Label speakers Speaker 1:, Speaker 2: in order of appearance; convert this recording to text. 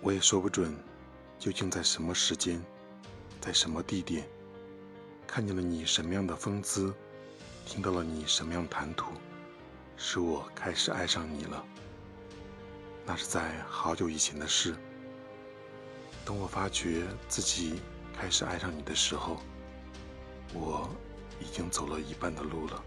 Speaker 1: 我也说不准究竟在什么时间在什么地点看见了你什么样的风姿听到了你什么样谈吐使我开始爱上你了。那是在好久以前的事。等我发觉自己开始爱上你的时候我已经走了一半的路了。